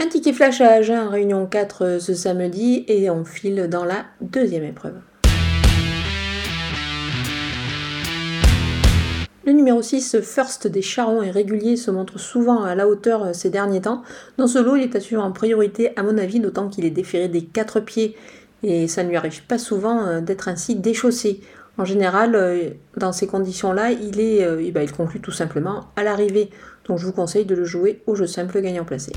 Un ticket flash à Agen en réunion euh, 4 ce samedi et on file dans la deuxième épreuve. Le numéro 6, First des Charrons et régulier, se montre souvent à la hauteur euh, ces derniers temps. Dans ce lot, il est assuré en priorité à mon avis, d'autant qu'il est déféré des quatre pieds et ça ne lui arrive pas souvent euh, d'être ainsi déchaussé. En général, dans ces conditions-là, il, est, eh ben, il conclut tout simplement à l'arrivée. Donc je vous conseille de le jouer au jeu simple gagnant placé.